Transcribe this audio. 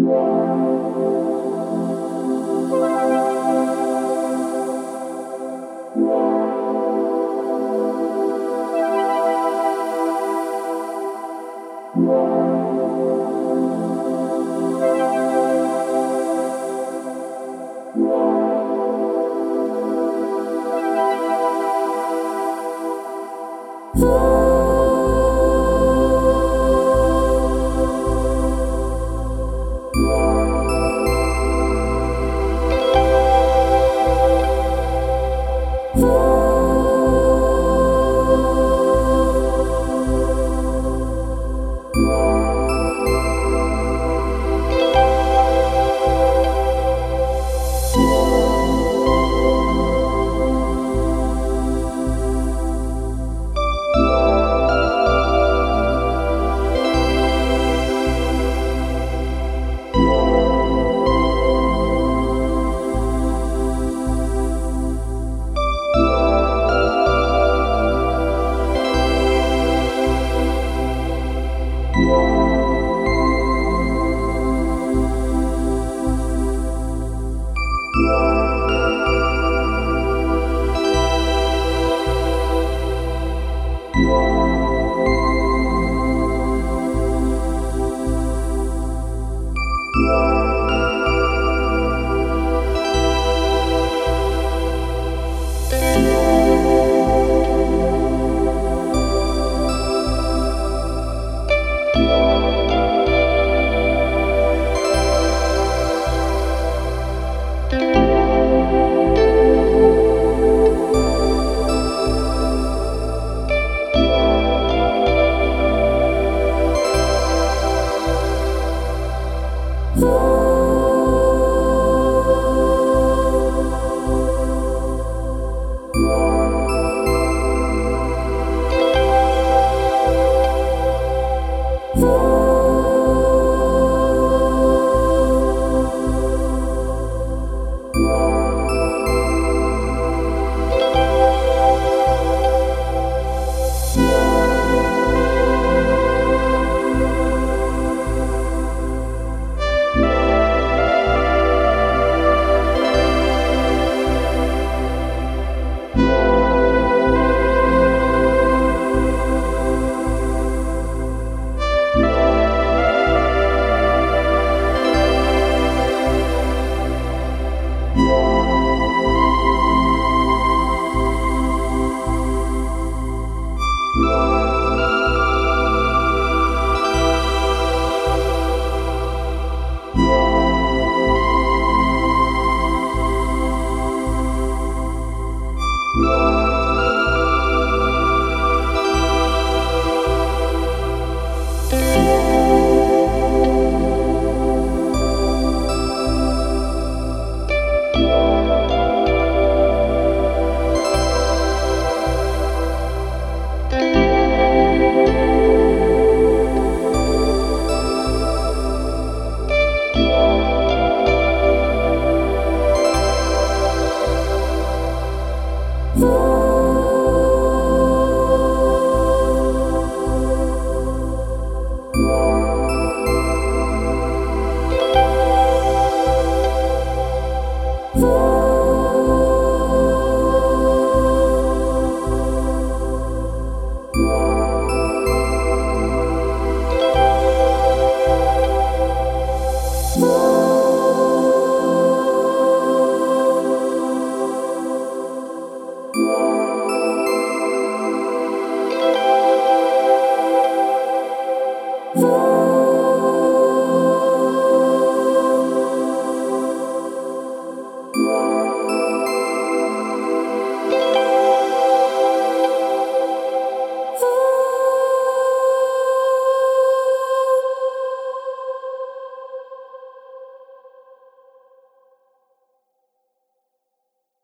Música Ooh.